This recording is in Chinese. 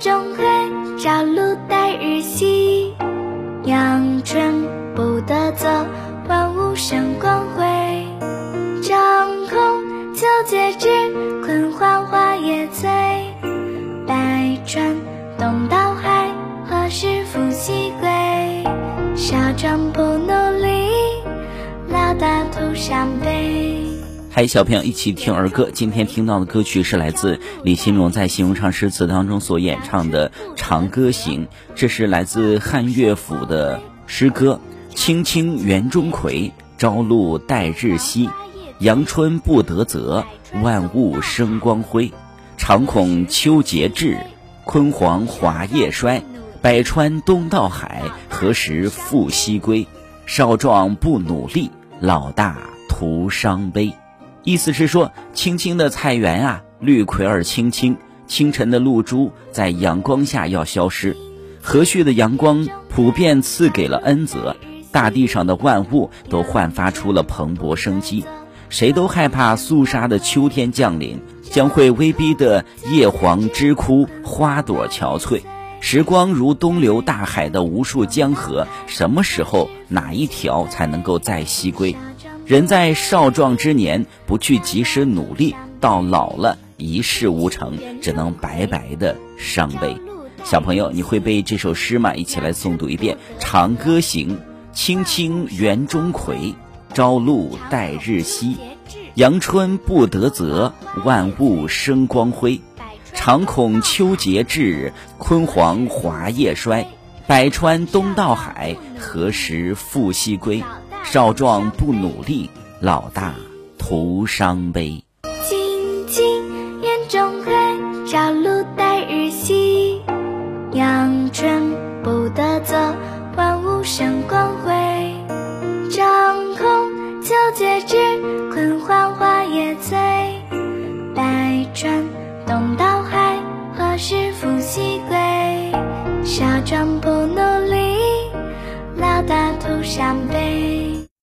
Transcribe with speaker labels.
Speaker 1: 中回，朝露待日晞。阳春布德泽，万物生光辉。张孔秋节至，焜黄花叶醉。百川东到海，何时复西归？少壮不努力，老大徒伤悲。
Speaker 2: 嗨，小朋友，一起听儿歌。今天听到的歌曲是来自李新荣在《新荣唱诗词》当中所演唱的《长歌行》，这是来自汉乐府的诗歌。青青园中葵，朝露待日晞。阳春布德泽，万物生光辉。常恐秋节至，焜黄华叶衰。百川东到海，何时复西归？少壮不努力，老大徒伤悲。意思是说，青青的菜园啊，绿葵儿青青，清晨的露珠在阳光下要消失，和煦的阳光普遍赐给了恩泽，大地上的万物都焕发出了蓬勃生机。谁都害怕肃杀的秋天降临，将会威逼的叶黄枝枯，花朵憔悴。时光如东流大海的无数江河，什么时候哪一条才能够再西归？人在少壮之年不去及时努力，到老了一事无成，只能白白的伤悲。小朋友，你会背这首诗吗？一起来诵读一遍《长歌行》：青青园中葵。朝露待日晞，阳春布德泽，万物生光辉。常恐秋节至，焜黄华叶衰。百川东到海，何时复西归？少壮不努力，老大徒伤悲。
Speaker 1: 青青园中葵，朝露待日晞。阳春布德泽，万物生光辉。张孔秋节至，焜黄花叶醉。百川东到海，何时复西归？少壮不努力，老大徒伤悲。